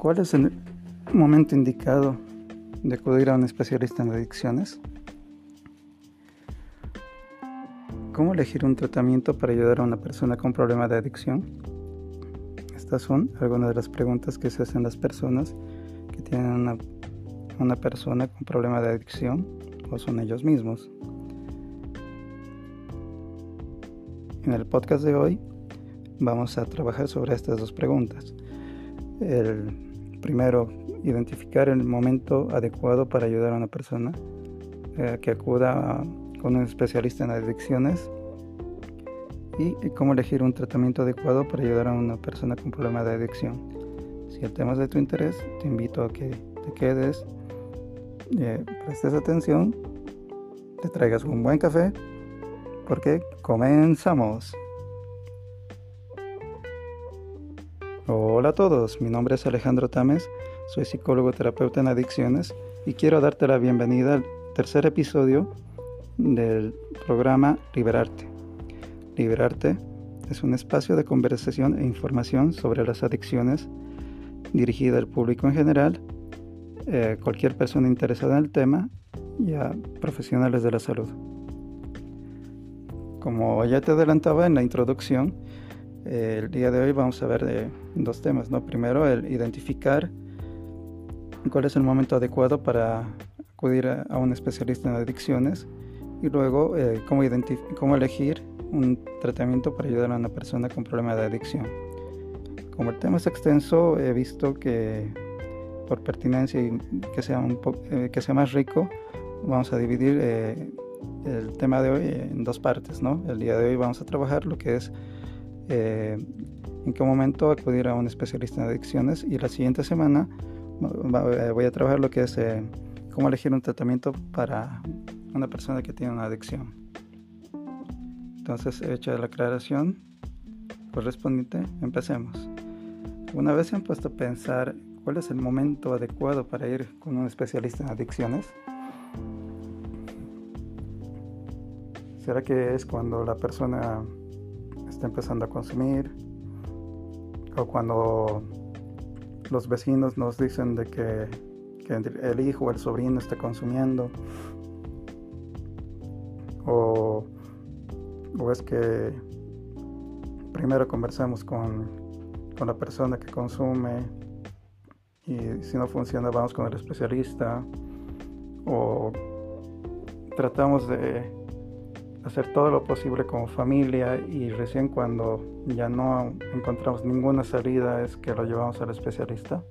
¿Cuál es el momento indicado de acudir a un especialista en adicciones? ¿Cómo elegir un tratamiento para ayudar a una persona con problema de adicción? Estas son algunas de las preguntas que se hacen las personas que tienen una, una persona con problema de adicción o son ellos mismos. En el podcast de hoy vamos a trabajar sobre estas dos preguntas. El primero, identificar el momento adecuado para ayudar a una persona eh, que acuda con un especialista en adicciones y, cómo elegir un tratamiento adecuado para ayudar a una persona con problema de adicción. Si el tema es de tu interés, te invito a que te quedes, eh, prestes atención, te traigas un buen café, porque comenzamos. Hola a todos, mi nombre es Alejandro Tames, soy psicólogo terapeuta en adicciones y quiero darte la bienvenida al tercer episodio del programa Liberarte. Liberarte es un espacio de conversación e información sobre las adicciones dirigida al público en general, eh, cualquier persona interesada en el tema y a profesionales de la salud. Como ya te adelantaba en la introducción, el día de hoy vamos a ver de dos temas. ¿no? Primero, el identificar cuál es el momento adecuado para acudir a, un especialista en adicciones y luego eh, cómo, cómo elegir un tratamiento para ayudar a una persona con problema de adicción. Como el tema es extenso, he visto que por pertinencia y que sea, un eh, que sea más rico, vamos a dividir eh, el tema de hoy en dos partes. ¿no? El día de hoy vamos a trabajar lo que es eh, en qué momento acudir a un especialista en adicciones y la siguiente semana eh, voy a trabajar lo que es eh, cómo elegir un tratamiento para una persona que tiene una adicción. Entonces, hecha la aclaración correspondiente, empecemos. Una vez se han puesto a pensar cuál es el momento adecuado para ir con un especialista en adicciones, ¿será que es cuando la persona está empezando a consumir o cuando los vecinos nos dicen de que, el hijo o el sobrino está consumiendo o, o es que primero conversamos con, con la persona que consume y si no funciona vamos con el especialista o tratamos de hacer todo lo posible como familia y recién cuando ya no encontramos ninguna salida es que lo llevamos al especialista.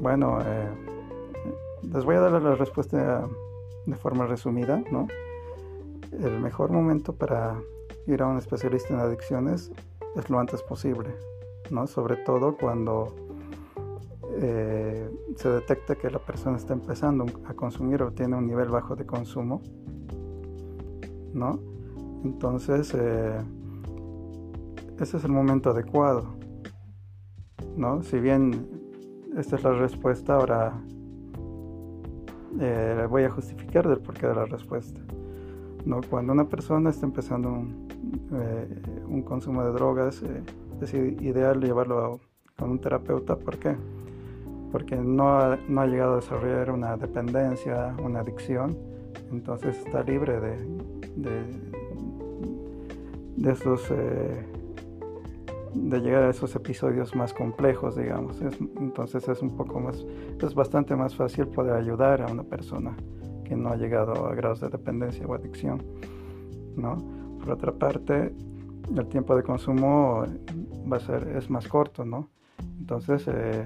Bueno, eh, les voy a dar la respuesta de forma resumida, ¿no? El mejor momento para ir a un especialista en adicciones es lo antes posible, ¿no? Sobre todo cuando eh, se detecta que la persona está empezando a consumir o tiene un nivel bajo de consumo, ¿no? Entonces, eh, ese es el momento adecuado, ¿no? Si bien esta es la respuesta, ahora eh, voy a justificar del porqué de la respuesta. ¿no? Cuando una persona está empezando un, un consumo de drogas, es ideal llevarlo con un terapeuta. ¿Por qué? Porque no ha, no ha, llegado a desarrollar una dependencia, una adicción, entonces está libre de, de, de esos, eh, de llegar a esos episodios más complejos, digamos. entonces es un poco más, es bastante más fácil poder ayudar a una persona que no ha llegado a grados de dependencia o adicción, ¿no? Por otra parte, el tiempo de consumo va a ser, es más corto, ¿no? Entonces, eh,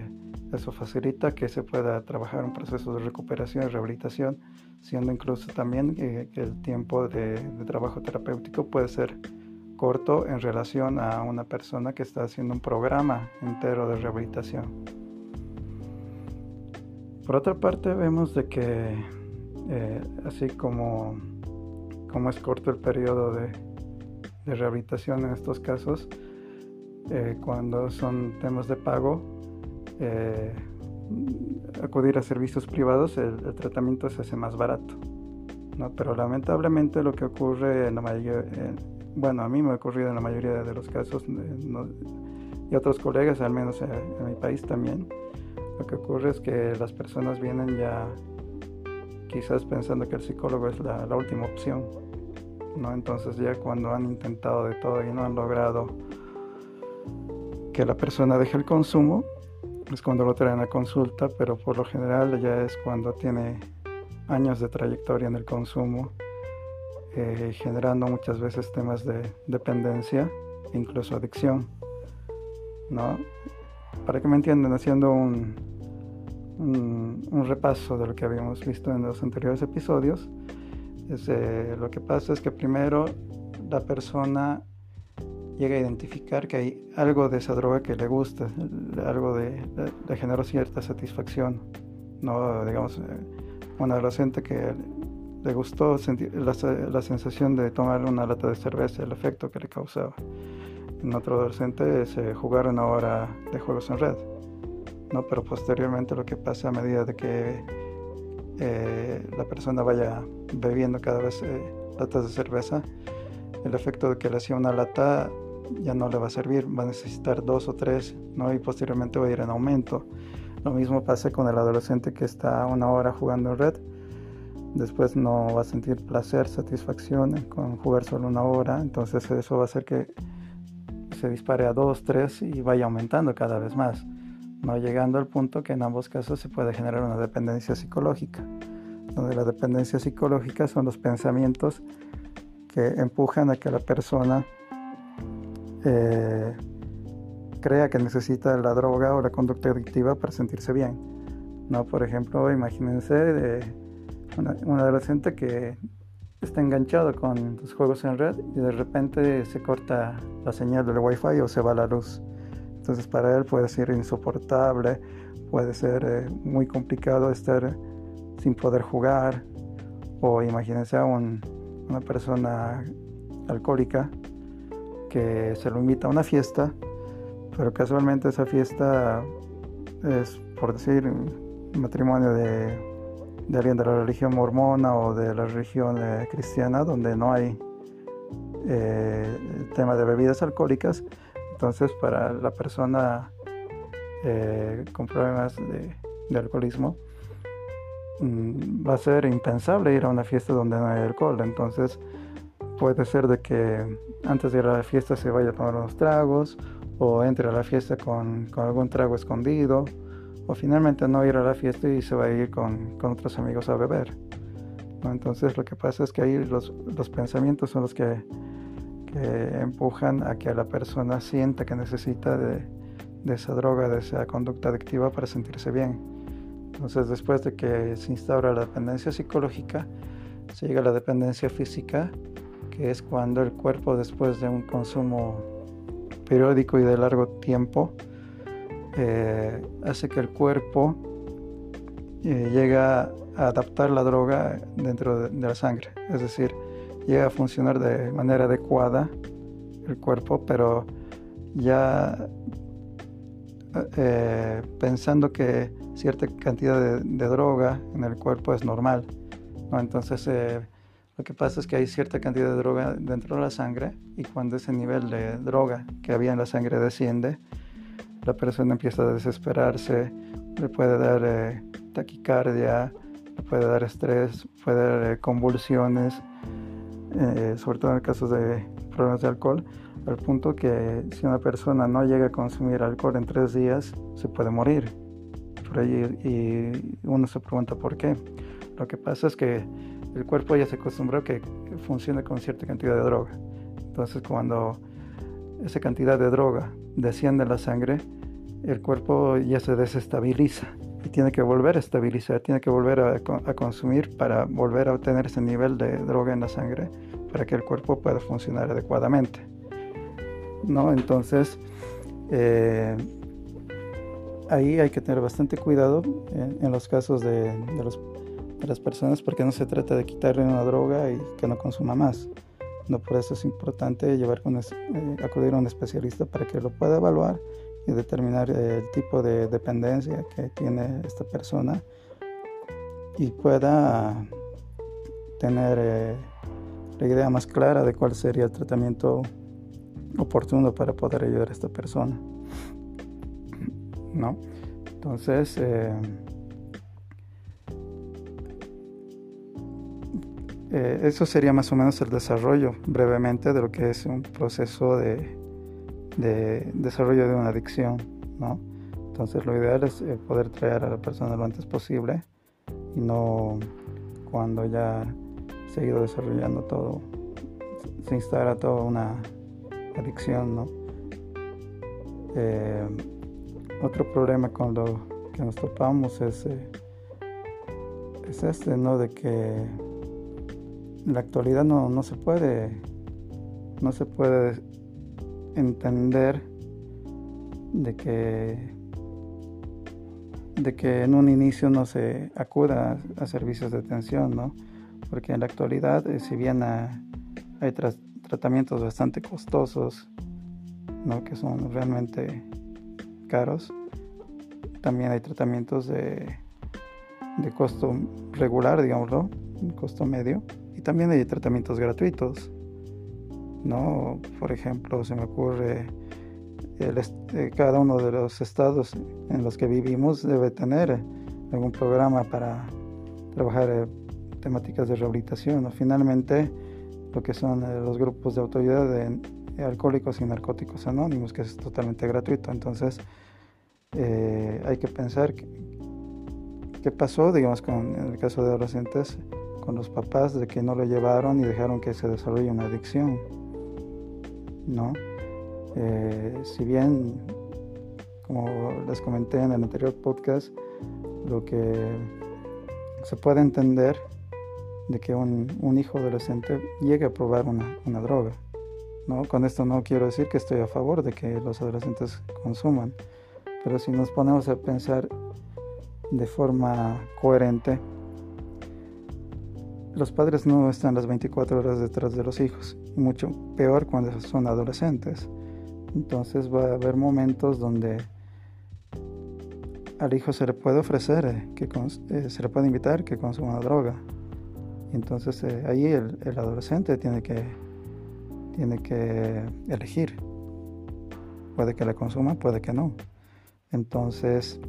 eso facilita que se pueda trabajar un proceso de recuperación y rehabilitación, siendo incluso también que, el tiempo de, trabajo terapéutico puede ser corto en relación a una persona que está haciendo un programa entero de rehabilitación. Por otra parte, vemos de que eh, así como, como es corto el periodo de, rehabilitación en estos casos, eh, cuando son temas de pago, eh, acudir a servicios privados, el, tratamiento se hace más barato. ¿no? Pero lamentablemente lo que ocurre en la mayoría, bueno, a mí me ha ocurrido en la mayoría de los casos, y otros colegas, al menos en, mi país también, lo que ocurre es que las personas vienen ya quizás pensando que el psicólogo es la, la última opción, ¿no? Entonces ya cuando han intentado de todo y no han logrado que la persona deje el consumo, es cuando lo traen a consulta, pero por lo general ya es cuando tiene años de trayectoria en el consumo, eh, generando muchas veces temas de dependencia, incluso adicción. ¿no? Para que me entiendan, haciendo un, un, repaso de lo que habíamos visto en los anteriores episodios, eh, lo que pasa es que primero la persona llega a identificar que hay algo de esa droga que le gusta, algo de, le generó cierta satisfacción. No, digamos, eh, un adolescente que le gustó la, la, sensación de tomar una lata de cerveza, el efecto que le causaba. En otro adolescente es eh, jugar una hora de juegos en red. ¿no? Pero posteriormente lo que pasa a medida de que eh, la persona vaya bebiendo cada vez latas de cerveza, el efecto de que le hacía una lata ya no le va a servir, va a necesitar dos o tres, ¿no? Y posteriormente va a ir en aumento. Lo mismo pasa con el adolescente que está una hora jugando en red, después no va a sentir placer, satisfacción con jugar solo una hora, entonces eso va a hacer que se dispare a dos, tres y vaya aumentando cada vez más, no llegando al punto que en ambos casos se puede generar una dependencia psicológica, donde la dependencia psicológica son los pensamientos que empujan a que la persona eh, crea que necesita la droga o la conducta adictiva para sentirse bien. ¿no? Por ejemplo, imagínense de un adolescente que está enganchado con los juegos en red y de repente se corta la señal del wifi o se va la luz. Entonces para él puede ser insoportable, puede ser eh, muy complicado estar sin poder jugar. O imagínense a una persona alcohólica que se lo invita a una fiesta, pero casualmente esa fiesta es, por decir, matrimonio de, alguien de la religión mormona o de la religión eh, cristiana, donde no hay eh, tema de bebidas alcohólicas. Entonces, para la persona eh, con problemas de, de alcoholismo, mm, va a ser impensable ir a una fiesta donde no hay alcohol. Entonces, puede ser de que antes de ir a la fiesta se vaya a tomar unos tragos o entre a la fiesta con, algún trago escondido o finalmente no ir a la fiesta y se va a ir con, otros amigos a beber. Entonces lo que pasa es que ahí los, pensamientos son los que, empujan a que la persona sienta que necesita de, de esa droga, de esa conducta adictiva para sentirse bien. Entonces después de que se instaura la dependencia psicológica, se llega a la dependencia física que es cuando el cuerpo después de un consumo periódico y de largo tiempo eh, hace que el cuerpo eh, llega a adaptar la droga dentro de, la sangre, es decir, llega a funcionar de manera adecuada el cuerpo, pero ya eh, pensando que cierta cantidad de, droga en el cuerpo es normal. ¿no? Entonces lo que pasa es que hay cierta cantidad de droga dentro de la sangre y cuando ese nivel de droga que había en la sangre desciende, la persona empieza a desesperarse, le puede dar eh, taquicardia, le puede dar estrés, puede dar eh, convulsiones, eh, sobre todo en casos de problemas de alcohol, al punto que si una persona no llega a consumir alcohol en tres días, se puede morir. Por ahí, y uno se pregunta por qué. Lo que pasa es que el cuerpo ya se acostumbró que funcione con cierta cantidad de droga. Entonces cuando esa cantidad de droga desciende a la sangre, el cuerpo ya se desestabiliza y tiene que volver a estabilizar, tiene que volver a, consumir para volver a obtener ese nivel de droga en la sangre para que el cuerpo pueda funcionar adecuadamente. ¿No? Entonces, eh, ahí hay que tener bastante cuidado en, los casos de los las personas porque no se trata de quitarle una droga y que no consuma más. No por eso es importante llevar con, eh, acudir a un especialista para que lo pueda evaluar y determinar el tipo de dependencia que tiene esta persona y pueda tener eh, la idea más clara de cuál sería el tratamiento oportuno para poder ayudar a esta persona. ¿no? Entonces, eh, eso sería más o menos el desarrollo brevemente de lo que es un proceso de, de desarrollo de una adicción, ¿no? Entonces lo ideal es eh, poder traer a la persona lo antes posible y no cuando ya se ha ido desarrollando todo, se instala toda una adicción, ¿no? Eh, otro problema con lo que nos topamos es, es este, ¿no? De que en la actualidad no, no se puede, no se puede entender de que de que en un inicio no se acuda a, servicios de atención, ¿no? Porque en la actualidad, eh, si bien hay tratamientos bastante costosos, ¿no? Que son realmente caros, también hay tratamientos de, de costo regular, digámoslo, costo medio, también hay tratamientos gratuitos, ¿no? Por ejemplo, se me ocurre el, cada uno de los estados en los que vivimos debe tener algún programa para trabajar eh, temáticas de rehabilitación. Finalmente, lo que son eh, los grupos de autoridad de alcohólicos y narcóticos anónimos, que es totalmente gratuito. Entonces, eh, hay que pensar qué pasó, digamos, con, en el caso de adolescentes, con los papás, de que no lo llevaron y dejaron que se desarrolle una adicción, ¿no? Eh, si bien, como les comenté en el anterior podcast, lo que se puede entender de que un, hijo adolescente llegue a probar una, droga. ¿no? Con esto no quiero decir que estoy a favor de que los adolescentes consuman, pero si nos ponemos a pensar de forma coherente, los padres no están las 24 horas detrás de los hijos, mucho peor cuando son adolescentes. Entonces va a haber momentos donde al hijo se le puede ofrecer, eh, que eh, se le puede invitar que consuma droga. Y entonces eh, ahí el, adolescente tiene que, tiene que elegir. Puede que la consuma, puede que no. Entonces,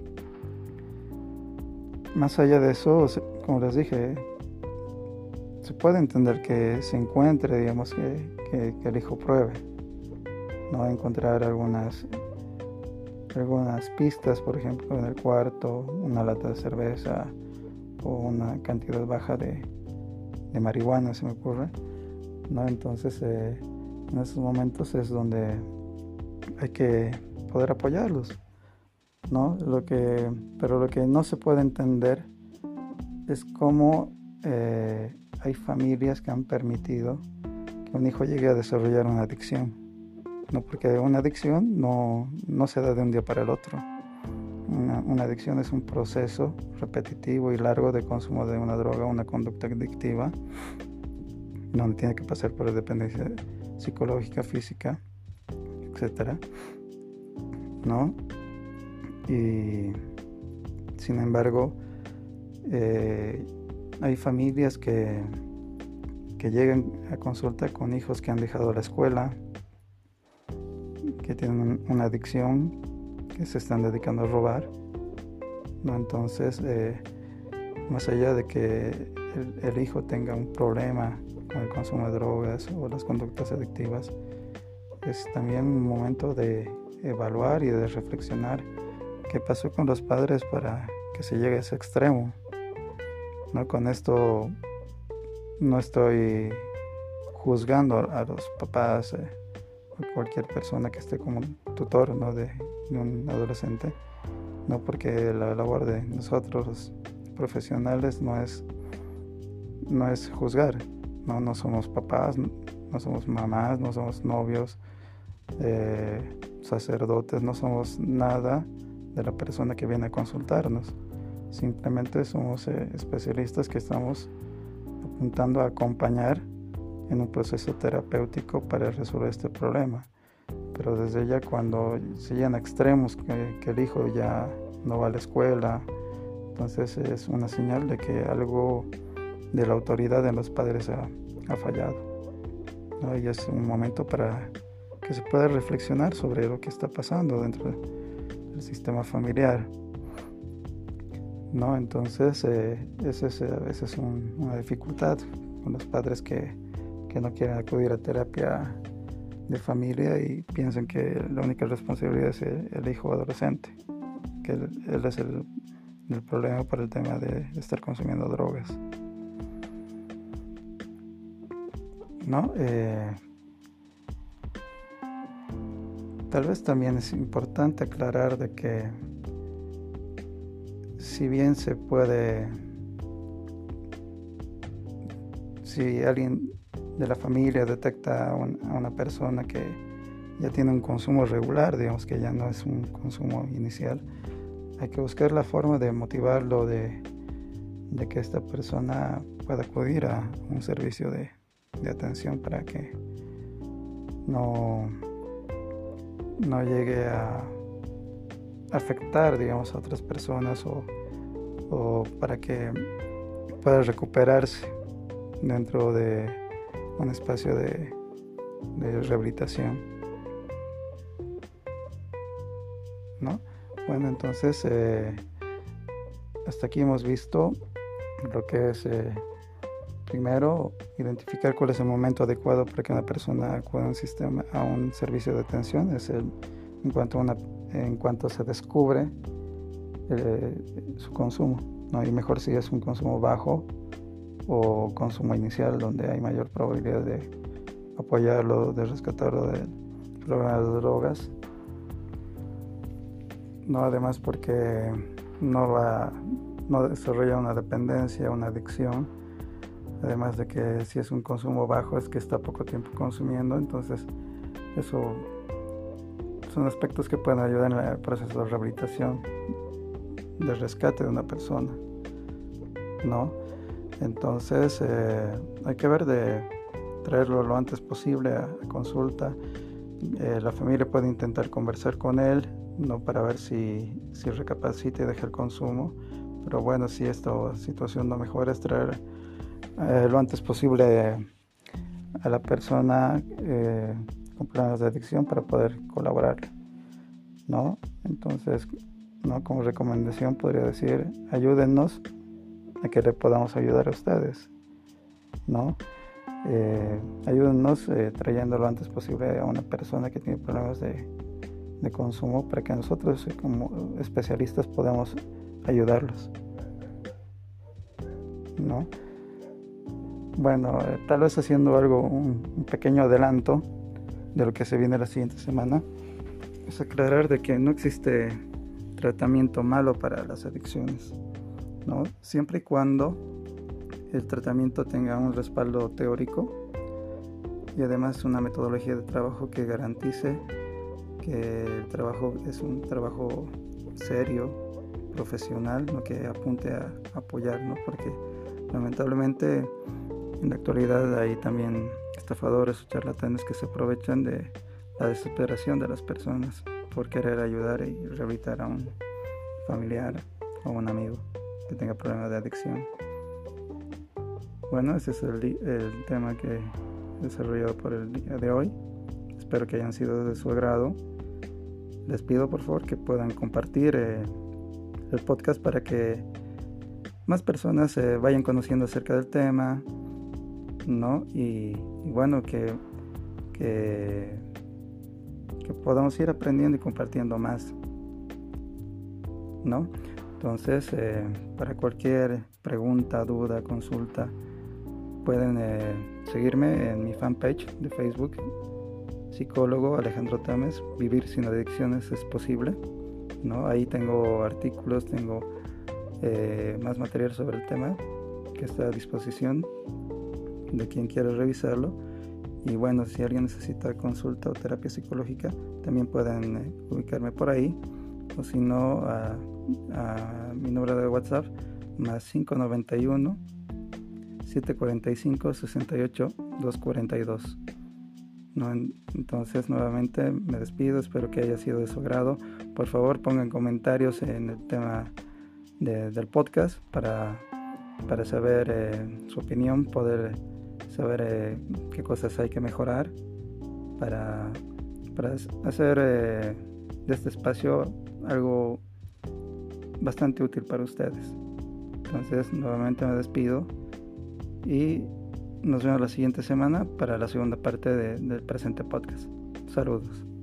más allá de eso, como les dije, se puede entender que se encuentre, digamos, que el hijo pruebe no encontrar algunas algunas pistas, por ejemplo, en el cuarto, una lata de cerveza o una cantidad baja de, de marihuana, se me ocurre. ¿no? Entonces, eh, en esos momentos es donde hay que poder apoyarlos. ¿no? Lo que, pero lo que no se puede entender es cómo eh, hay familias que han permitido que un hijo llegue a desarrollar una adicción. ¿no? porque una adicción no, se da de un día para el otro. Una, adicción es un proceso repetitivo y largo de consumo de una droga, una conducta adictiva, donde tiene que pasar por dependencia psicológica, física, etc. ¿no? Y sin embargo, eh, hay familias que, que llegan a consulta con hijos que han dejado la escuela, que tienen una adicción, que se están dedicando a robar. ¿no? Entonces, eh, más allá de que el, hijo tenga un problema con el consumo de drogas o las conductas adictivas, es también un momento de evaluar y de reflexionar qué pasó con los padres para que se llegue a ese extremo. ¿No? Con esto no estoy juzgando a los papás. Eh, cualquier persona que esté como tutor ¿no? de, un adolescente, no porque la labor de nosotros profesionales no es, no es juzgar, ¿no? no somos papás, no somos mamás, no somos novios, eh, sacerdotes, no somos nada de la persona que viene a consultarnos. Simplemente somos eh, especialistas que estamos apuntando a acompañar en un proceso terapéutico para resolver este problema. Pero desde ya cuando se llegan extremos, que, el hijo ya no va a la escuela, entonces es una señal de que algo de la autoridad de los padres ha, fallado. Y es un momento para que se pueda reflexionar sobre lo que está pasando dentro del sistema familiar. ¿No? Entonces, eh, esa es, esa es una dificultad con los padres que, que, no quieren acudir a terapia de familia y piensan que la única responsabilidad es el, hijo adolescente, que él, es el, el, problema por el tema de estar consumiendo drogas. ¿No? Eh, tal vez también es importante aclarar de que si bien se puede, si alguien de la familia detecta a, una persona que ya tiene un consumo regular, digamos que ya no es un consumo inicial, hay que buscar la forma de motivarlo, de, que esta persona pueda acudir a un servicio de, atención para que no, no llegue a afectar, digamos, a otras personas o para que pueda recuperarse dentro de un espacio de, rehabilitación. ¿No? Bueno, entonces eh, hasta aquí hemos visto lo que es eh, primero identificar cuál es el momento adecuado para que una persona acuda a un sistema a un servicio de atención es el, en cuanto una, en cuanto se descubre eh, su consumo. ¿no? Y mejor si es un consumo bajo o consumo inicial donde hay mayor probabilidad de apoyarlo, de rescatarlo del problema de drogas. No, además porque no va, no desarrolla una dependencia, una adicción. Además de que si es un consumo bajo es que está poco tiempo consumiendo, entonces eso son aspectos que pueden ayudar en el proceso de rehabilitación de rescate de una persona, ¿no? Entonces eh, hay que ver de traerlo lo antes posible a, consulta. Eh, la familia puede intentar conversar con él, no para ver si, si recapacita y deja el consumo, pero bueno, si esta situación no mejora, es traer eh, lo antes posible a la persona con problemas de adicción para poder colaborar, ¿no? Entonces, como recomendación podría decir, ayúdennos a que le podamos ayudar a ustedes, ¿no? Eh, ayúdennos eh, trayendo lo antes posible a una persona que tiene problemas de, consumo para que nosotros eh, como especialistas podamos ayudarlos, ¿no? Bueno, tal vez haciendo algo, un, un pequeño adelanto de lo que se viene la siguiente semana, es aclarar de que no existe tratamiento malo para las adicciones, ¿no? Siempre y cuando el tratamiento tenga un respaldo teórico y además una metodología de trabajo que garantice que el trabajo es un trabajo serio, profesional, ¿no? que apunte a apoyar, porque lamentablemente en la actualidad hay también estafadores o charlatanes que se aprovechan de la desesperación de las personas por querer ayudar y rehabilitar a un familiar o un amigo que tenga problemas de adicción. Bueno, ese es el, tema que he desarrollado por el día de hoy. Espero que hayan sido de su agrado. Les pido por favor que puedan compartir eh, el podcast para que más personas se vayan conociendo acerca del tema, ¿no? Y, bueno, que que podamos ir aprendiendo y compartiendo más. ¿No? Entonces, eh, para cualquier pregunta, duda, consulta, pueden eh, seguirme en mi fanpage de Facebook, psicólogo Alejandro Tames, Vivir sin adicciones es posible. ¿no? Ahí tengo artículos, tengo eh, más material sobre el tema que está a disposición de quien quiera revisarlo y bueno, si alguien necesita consulta o terapia psicológica, también pueden eh, ubicarme por ahí. O si no, a, mi número de WhatsApp, más 591 745 68 242. No, entonces nuevamente me despido, espero que haya sido de su agrado. Por favor pongan comentarios en el tema del podcast para, para saber eh, su opinión, poder saber eh, qué cosas hay que mejorar para, para hacer eh, de este espacio algo bastante útil para ustedes. Entonces, nuevamente me despido y nos vemos la siguiente semana para la segunda parte del presente podcast. Saludos.